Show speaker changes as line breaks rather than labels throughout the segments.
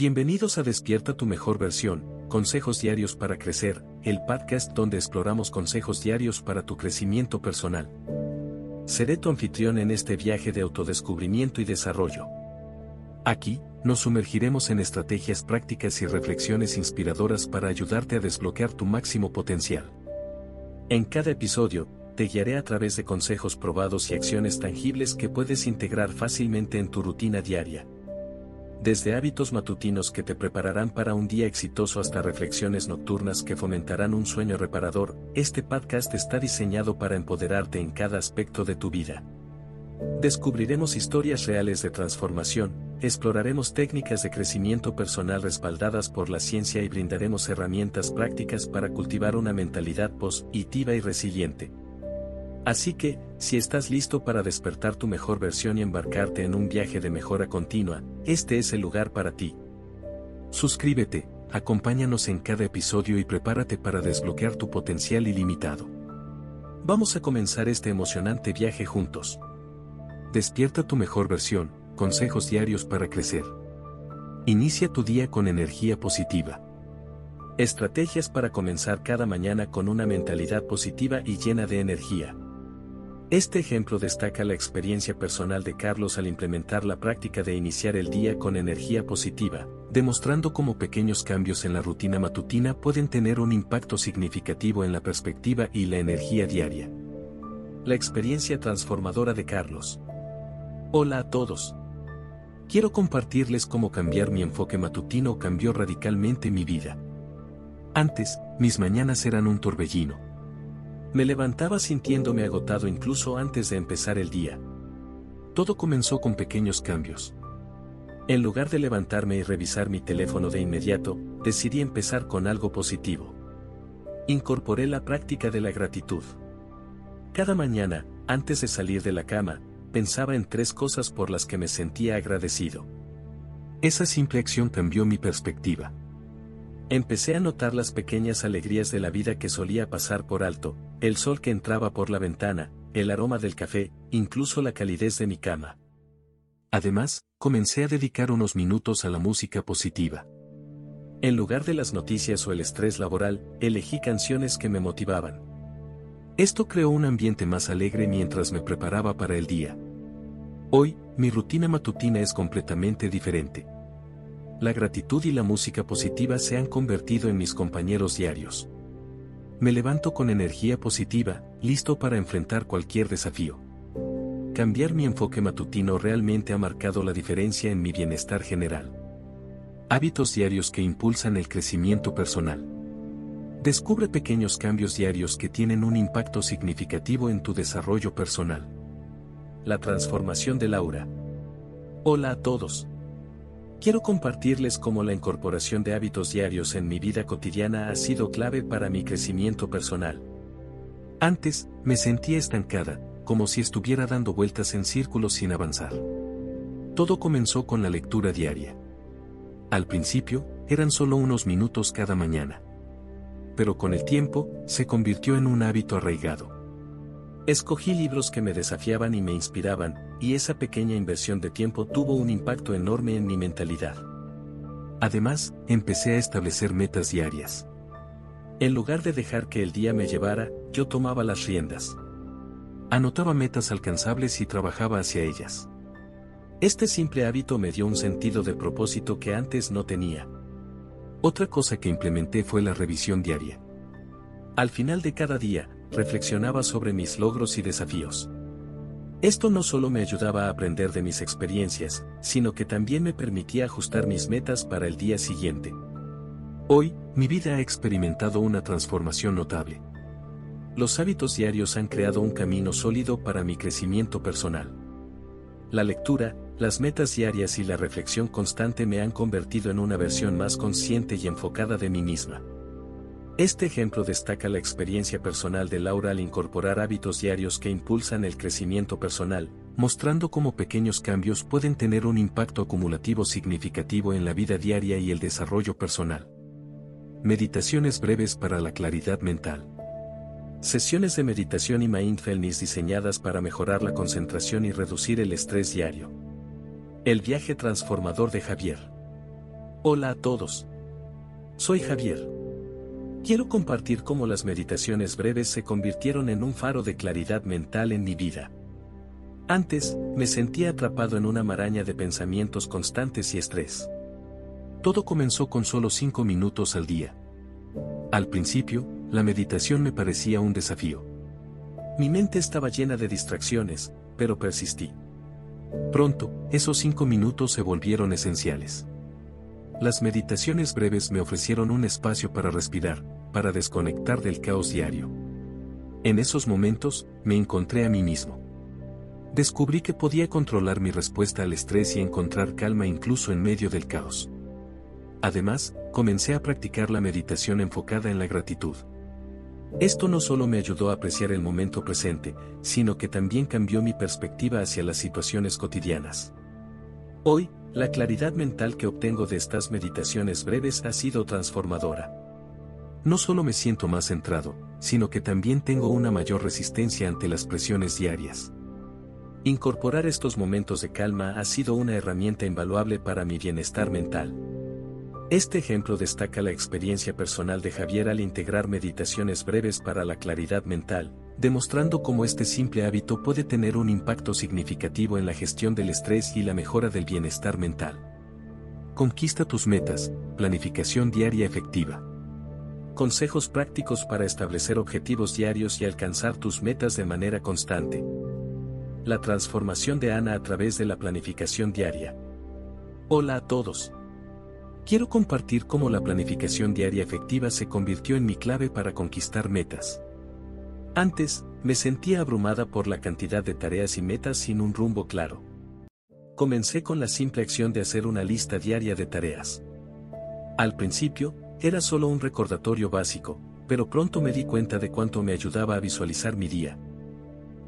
Bienvenidos a Despierta tu mejor versión, consejos diarios para crecer, el podcast donde exploramos consejos diarios para tu crecimiento personal. Seré tu anfitrión en este viaje de autodescubrimiento y desarrollo. Aquí, nos sumergiremos en estrategias prácticas y reflexiones inspiradoras para ayudarte a desbloquear tu máximo potencial. En cada episodio, te guiaré a través de consejos probados y acciones tangibles que puedes integrar fácilmente en tu rutina diaria desde hábitos matutinos que te prepararán para un día exitoso hasta reflexiones nocturnas que fomentarán un sueño reparador, este podcast está diseñado para empoderarte en cada aspecto de tu vida. Descubriremos historias reales de transformación, exploraremos técnicas de crecimiento personal respaldadas por la ciencia y brindaremos herramientas prácticas para cultivar una mentalidad positiva y resiliente. Así que, si estás listo para despertar tu mejor versión y embarcarte en un viaje de mejora continua, este es el lugar para ti. Suscríbete, acompáñanos en cada episodio y prepárate para desbloquear tu potencial ilimitado. Vamos a comenzar este emocionante viaje juntos. Despierta tu mejor versión, consejos diarios para crecer. Inicia tu día con energía positiva. Estrategias para comenzar cada mañana con una mentalidad positiva y llena de energía. Este ejemplo destaca la experiencia personal de Carlos al implementar la práctica de iniciar el día con energía positiva, demostrando cómo pequeños cambios en la rutina matutina pueden tener un impacto significativo en la perspectiva y la energía diaria. La experiencia transformadora de Carlos. Hola a todos. Quiero compartirles cómo cambiar mi enfoque matutino cambió radicalmente mi vida. Antes, mis mañanas eran un torbellino me levantaba sintiéndome agotado incluso antes de empezar el día. Todo comenzó con pequeños cambios. En lugar de levantarme y revisar mi teléfono de inmediato, decidí empezar con algo positivo. Incorporé la práctica de la gratitud. Cada mañana, antes de salir de la cama, pensaba en tres cosas por las que me sentía agradecido. Esa simple acción cambió mi perspectiva. Empecé a notar las pequeñas alegrías de la vida que solía pasar por alto, el sol que entraba por la ventana, el aroma del café, incluso la calidez de mi cama. Además, comencé a dedicar unos minutos a la música positiva. En lugar de las noticias o el estrés laboral, elegí canciones que me motivaban. Esto creó un ambiente más alegre mientras me preparaba para el día. Hoy, mi rutina matutina es completamente diferente la gratitud y la música positiva se han convertido en mis compañeros diarios. Me levanto con energía positiva, listo para enfrentar cualquier desafío. Cambiar mi enfoque matutino realmente ha marcado la diferencia en mi bienestar general. Hábitos diarios que impulsan el crecimiento personal. Descubre pequeños cambios diarios que tienen un impacto significativo en tu desarrollo personal. La transformación de Laura. Hola a todos. Quiero compartirles cómo la incorporación de hábitos diarios en mi vida cotidiana ha sido clave para mi crecimiento personal. Antes, me sentía estancada, como si estuviera dando vueltas en círculos sin avanzar. Todo comenzó con la lectura diaria. Al principio, eran solo unos minutos cada mañana. Pero con el tiempo, se convirtió en un hábito arraigado. Escogí libros que me desafiaban y me inspiraban, y esa pequeña inversión de tiempo tuvo un impacto enorme en mi mentalidad. Además, empecé a establecer metas diarias. En lugar de dejar que el día me llevara, yo tomaba las riendas. Anotaba metas alcanzables y trabajaba hacia ellas. Este simple hábito me dio un sentido de propósito que antes no tenía. Otra cosa que implementé fue la revisión diaria. Al final de cada día, reflexionaba sobre mis logros y desafíos. Esto no solo me ayudaba a aprender de mis experiencias, sino que también me permitía ajustar mis metas para el día siguiente. Hoy, mi vida ha experimentado una transformación notable. Los hábitos diarios han creado un camino sólido para mi crecimiento personal. La lectura, las metas diarias y la reflexión constante me han convertido en una versión más consciente y enfocada de mí misma. Este ejemplo destaca la experiencia personal de Laura al incorporar hábitos diarios que impulsan el crecimiento personal, mostrando cómo pequeños cambios pueden tener un impacto acumulativo significativo en la vida diaria y el desarrollo personal. Meditaciones breves para la claridad mental. Sesiones de meditación y mindfulness diseñadas para mejorar la concentración y reducir el estrés diario. El viaje transformador de Javier. Hola a todos. Soy Javier. Quiero compartir cómo las meditaciones breves se convirtieron en un faro de claridad mental en mi vida. Antes, me sentía atrapado en una maraña de pensamientos constantes y estrés. Todo comenzó con solo cinco minutos al día. Al principio, la meditación me parecía un desafío. Mi mente estaba llena de distracciones, pero persistí. Pronto, esos cinco minutos se volvieron esenciales. Las meditaciones breves me ofrecieron un espacio para respirar, para desconectar del caos diario. En esos momentos, me encontré a mí mismo. Descubrí que podía controlar mi respuesta al estrés y encontrar calma incluso en medio del caos. Además, comencé a practicar la meditación enfocada en la gratitud. Esto no solo me ayudó a apreciar el momento presente, sino que también cambió mi perspectiva hacia las situaciones cotidianas. Hoy, la claridad mental que obtengo de estas meditaciones breves ha sido transformadora. No solo me siento más centrado, sino que también tengo una mayor resistencia ante las presiones diarias. Incorporar estos momentos de calma ha sido una herramienta invaluable para mi bienestar mental. Este ejemplo destaca la experiencia personal de Javier al integrar meditaciones breves para la claridad mental, demostrando cómo este simple hábito puede tener un impacto significativo en la gestión del estrés y la mejora del bienestar mental. Conquista tus metas, planificación diaria efectiva. Consejos prácticos para establecer objetivos diarios y alcanzar tus metas de manera constante. La transformación de Ana a través de la planificación diaria. Hola a todos. Quiero compartir cómo la planificación diaria efectiva se convirtió en mi clave para conquistar metas. Antes, me sentía abrumada por la cantidad de tareas y metas sin un rumbo claro. Comencé con la simple acción de hacer una lista diaria de tareas. Al principio, era solo un recordatorio básico, pero pronto me di cuenta de cuánto me ayudaba a visualizar mi día.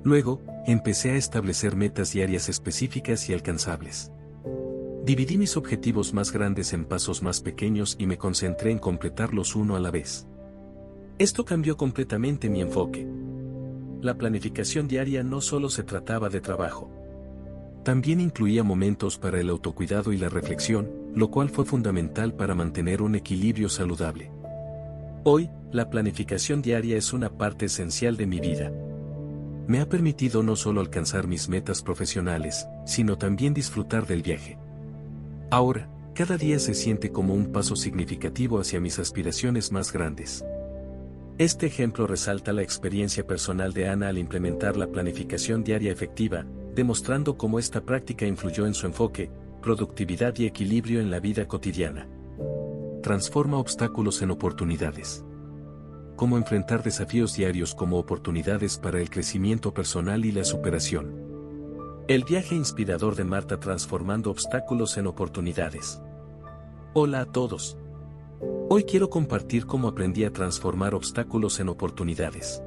Luego, empecé a establecer metas diarias específicas y alcanzables. Dividí mis objetivos más grandes en pasos más pequeños y me concentré en completarlos uno a la vez. Esto cambió completamente mi enfoque. La planificación diaria no solo se trataba de trabajo. También incluía momentos para el autocuidado y la reflexión, lo cual fue fundamental para mantener un equilibrio saludable. Hoy, la planificación diaria es una parte esencial de mi vida. Me ha permitido no solo alcanzar mis metas profesionales, sino también disfrutar del viaje. Ahora, cada día se siente como un paso significativo hacia mis aspiraciones más grandes. Este ejemplo resalta la experiencia personal de Ana al implementar la planificación diaria efectiva, demostrando cómo esta práctica influyó en su enfoque, productividad y equilibrio en la vida cotidiana. Transforma obstáculos en oportunidades. Cómo enfrentar desafíos diarios como oportunidades para el crecimiento personal y la superación. El viaje inspirador de Marta transformando obstáculos en oportunidades. Hola a todos. Hoy quiero compartir cómo aprendí a transformar obstáculos en oportunidades.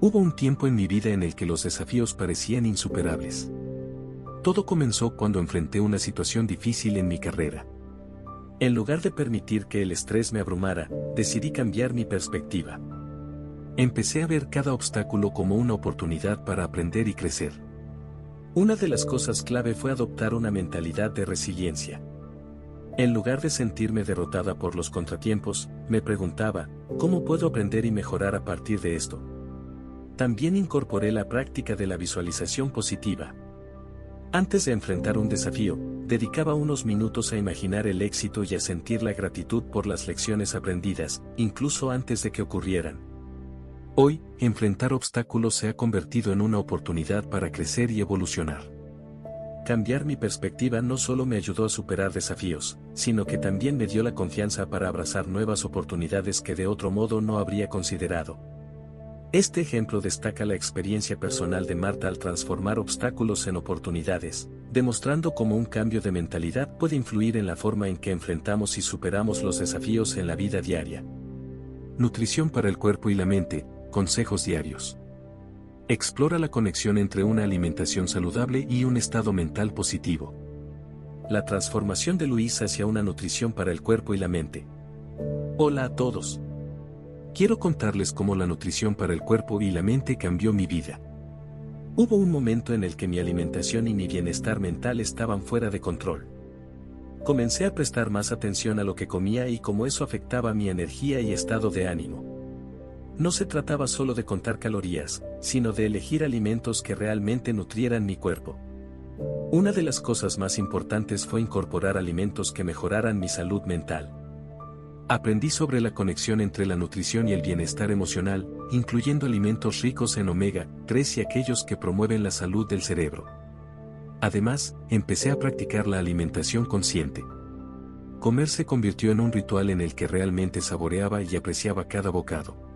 Hubo un tiempo en mi vida en el que los desafíos parecían insuperables. Todo comenzó cuando enfrenté una situación difícil en mi carrera. En lugar de permitir que el estrés me abrumara, decidí cambiar mi perspectiva. Empecé a ver cada obstáculo como una oportunidad para aprender y crecer. Una de las cosas clave fue adoptar una mentalidad de resiliencia. En lugar de sentirme derrotada por los contratiempos, me preguntaba, ¿cómo puedo aprender y mejorar a partir de esto? También incorporé la práctica de la visualización positiva. Antes de enfrentar un desafío, dedicaba unos minutos a imaginar el éxito y a sentir la gratitud por las lecciones aprendidas, incluso antes de que ocurrieran. Hoy, enfrentar obstáculos se ha convertido en una oportunidad para crecer y evolucionar. Cambiar mi perspectiva no solo me ayudó a superar desafíos, sino que también me dio la confianza para abrazar nuevas oportunidades que de otro modo no habría considerado. Este ejemplo destaca la experiencia personal de Marta al transformar obstáculos en oportunidades, demostrando cómo un cambio de mentalidad puede influir en la forma en que enfrentamos y superamos los desafíos en la vida diaria. Nutrición para el cuerpo y la mente, Consejos diarios. Explora la conexión entre una alimentación saludable y un estado mental positivo. La transformación de Luis hacia una nutrición para el cuerpo y la mente. Hola a todos. Quiero contarles cómo la nutrición para el cuerpo y la mente cambió mi vida. Hubo un momento en el que mi alimentación y mi bienestar mental estaban fuera de control. Comencé a prestar más atención a lo que comía y cómo eso afectaba mi energía y estado de ánimo. No se trataba solo de contar calorías, sino de elegir alimentos que realmente nutrieran mi cuerpo. Una de las cosas más importantes fue incorporar alimentos que mejoraran mi salud mental. Aprendí sobre la conexión entre la nutrición y el bienestar emocional, incluyendo alimentos ricos en omega 3 y aquellos que promueven la salud del cerebro. Además, empecé a practicar la alimentación consciente. Comer se convirtió en un ritual en el que realmente saboreaba y apreciaba cada bocado.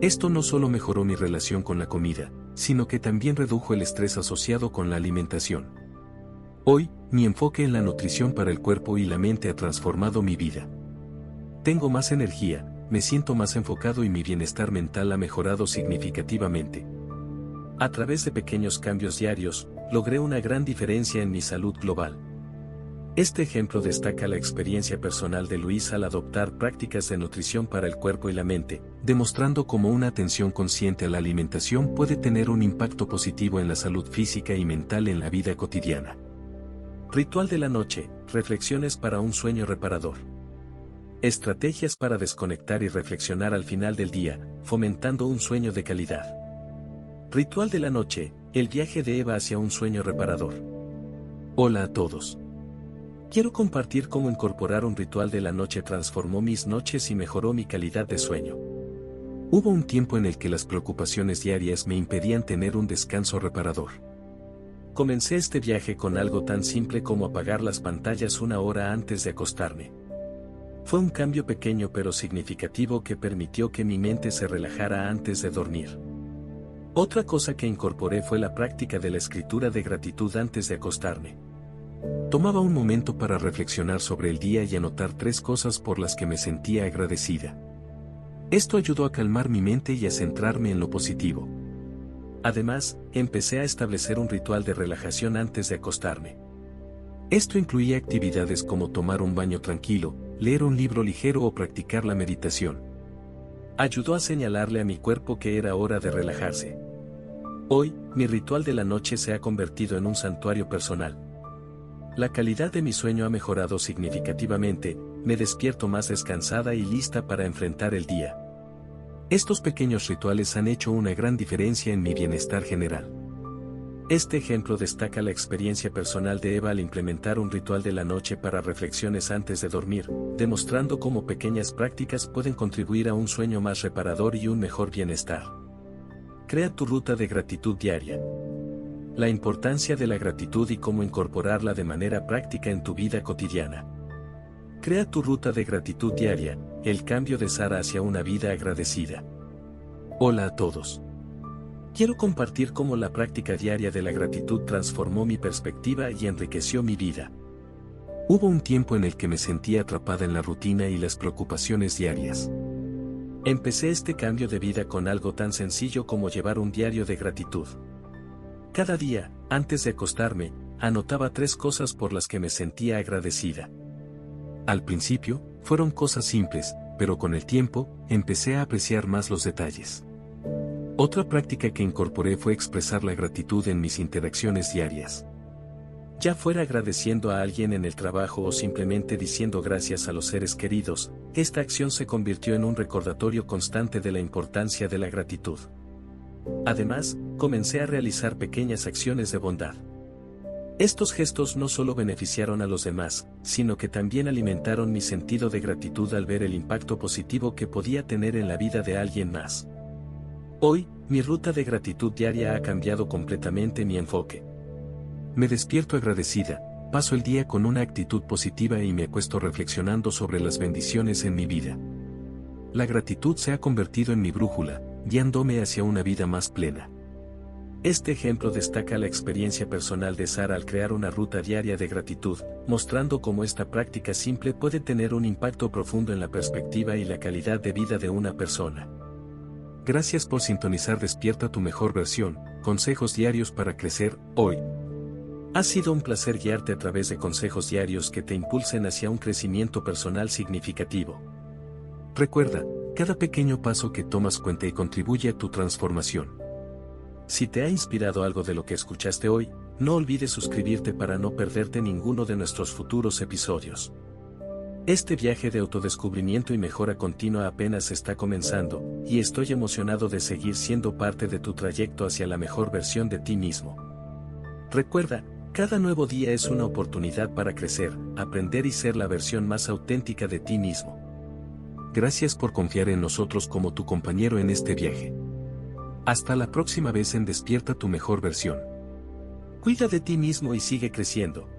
Esto no solo mejoró mi relación con la comida, sino que también redujo el estrés asociado con la alimentación. Hoy, mi enfoque en la nutrición para el cuerpo y la mente ha transformado mi vida. Tengo más energía, me siento más enfocado y mi bienestar mental ha mejorado significativamente. A través de pequeños cambios diarios, logré una gran diferencia en mi salud global. Este ejemplo destaca la experiencia personal de Luis al adoptar prácticas de nutrición para el cuerpo y la mente, demostrando cómo una atención consciente a la alimentación puede tener un impacto positivo en la salud física y mental en la vida cotidiana. Ritual de la noche, reflexiones para un sueño reparador. Estrategias para desconectar y reflexionar al final del día, fomentando un sueño de calidad. Ritual de la noche, el viaje de Eva hacia un sueño reparador. Hola a todos. Quiero compartir cómo incorporar un ritual de la noche transformó mis noches y mejoró mi calidad de sueño. Hubo un tiempo en el que las preocupaciones diarias me impedían tener un descanso reparador. Comencé este viaje con algo tan simple como apagar las pantallas una hora antes de acostarme. Fue un cambio pequeño pero significativo que permitió que mi mente se relajara antes de dormir. Otra cosa que incorporé fue la práctica de la escritura de gratitud antes de acostarme. Tomaba un momento para reflexionar sobre el día y anotar tres cosas por las que me sentía agradecida. Esto ayudó a calmar mi mente y a centrarme en lo positivo. Además, empecé a establecer un ritual de relajación antes de acostarme. Esto incluía actividades como tomar un baño tranquilo, leer un libro ligero o practicar la meditación. Ayudó a señalarle a mi cuerpo que era hora de relajarse. Hoy, mi ritual de la noche se ha convertido en un santuario personal. La calidad de mi sueño ha mejorado significativamente, me despierto más descansada y lista para enfrentar el día. Estos pequeños rituales han hecho una gran diferencia en mi bienestar general. Este ejemplo destaca la experiencia personal de Eva al implementar un ritual de la noche para reflexiones antes de dormir, demostrando cómo pequeñas prácticas pueden contribuir a un sueño más reparador y un mejor bienestar. Crea tu ruta de gratitud diaria. La importancia de la gratitud y cómo incorporarla de manera práctica en tu vida cotidiana. Crea tu ruta de gratitud diaria, el cambio de Sara hacia una vida agradecida. Hola a todos. Quiero compartir cómo la práctica diaria de la gratitud transformó mi perspectiva y enriqueció mi vida. Hubo un tiempo en el que me sentía atrapada en la rutina y las preocupaciones diarias. Empecé este cambio de vida con algo tan sencillo como llevar un diario de gratitud. Cada día, antes de acostarme, anotaba tres cosas por las que me sentía agradecida. Al principio, fueron cosas simples, pero con el tiempo, empecé a apreciar más los detalles. Otra práctica que incorporé fue expresar la gratitud en mis interacciones diarias. Ya fuera agradeciendo a alguien en el trabajo o simplemente diciendo gracias a los seres queridos, esta acción se convirtió en un recordatorio constante de la importancia de la gratitud. Además, comencé a realizar pequeñas acciones de bondad. Estos gestos no solo beneficiaron a los demás, sino que también alimentaron mi sentido de gratitud al ver el impacto positivo que podía tener en la vida de alguien más. Hoy, mi ruta de gratitud diaria ha cambiado completamente mi enfoque. Me despierto agradecida, paso el día con una actitud positiva y me acuesto reflexionando sobre las bendiciones en mi vida. La gratitud se ha convertido en mi brújula, guiándome hacia una vida más plena. Este ejemplo destaca la experiencia personal de Sara al crear una ruta diaria de gratitud, mostrando cómo esta práctica simple puede tener un impacto profundo en la perspectiva y la calidad de vida de una persona. Gracias por sintonizar Despierta tu mejor versión, consejos diarios para crecer, hoy. Ha sido un placer guiarte a través de consejos diarios que te impulsen hacia un crecimiento personal significativo. Recuerda, cada pequeño paso que tomas cuenta y contribuye a tu transformación. Si te ha inspirado algo de lo que escuchaste hoy, No olvides suscribirte para no perderte ninguno de nuestros futuros episodios. Este viaje de autodescubrimiento y mejora continua apenas está comenzando, y estoy emocionado de seguir siendo parte de tu trayecto hacia la mejor versión de ti mismo. Recuerda, cada nuevo día es una oportunidad para crecer, aprender y ser la versión más auténtica de ti mismo. Gracias por confiar en nosotros como tu compañero en este viaje. Hasta la próxima vez en Despierta tu mejor versión. Cuida de ti mismo y sigue creciendo.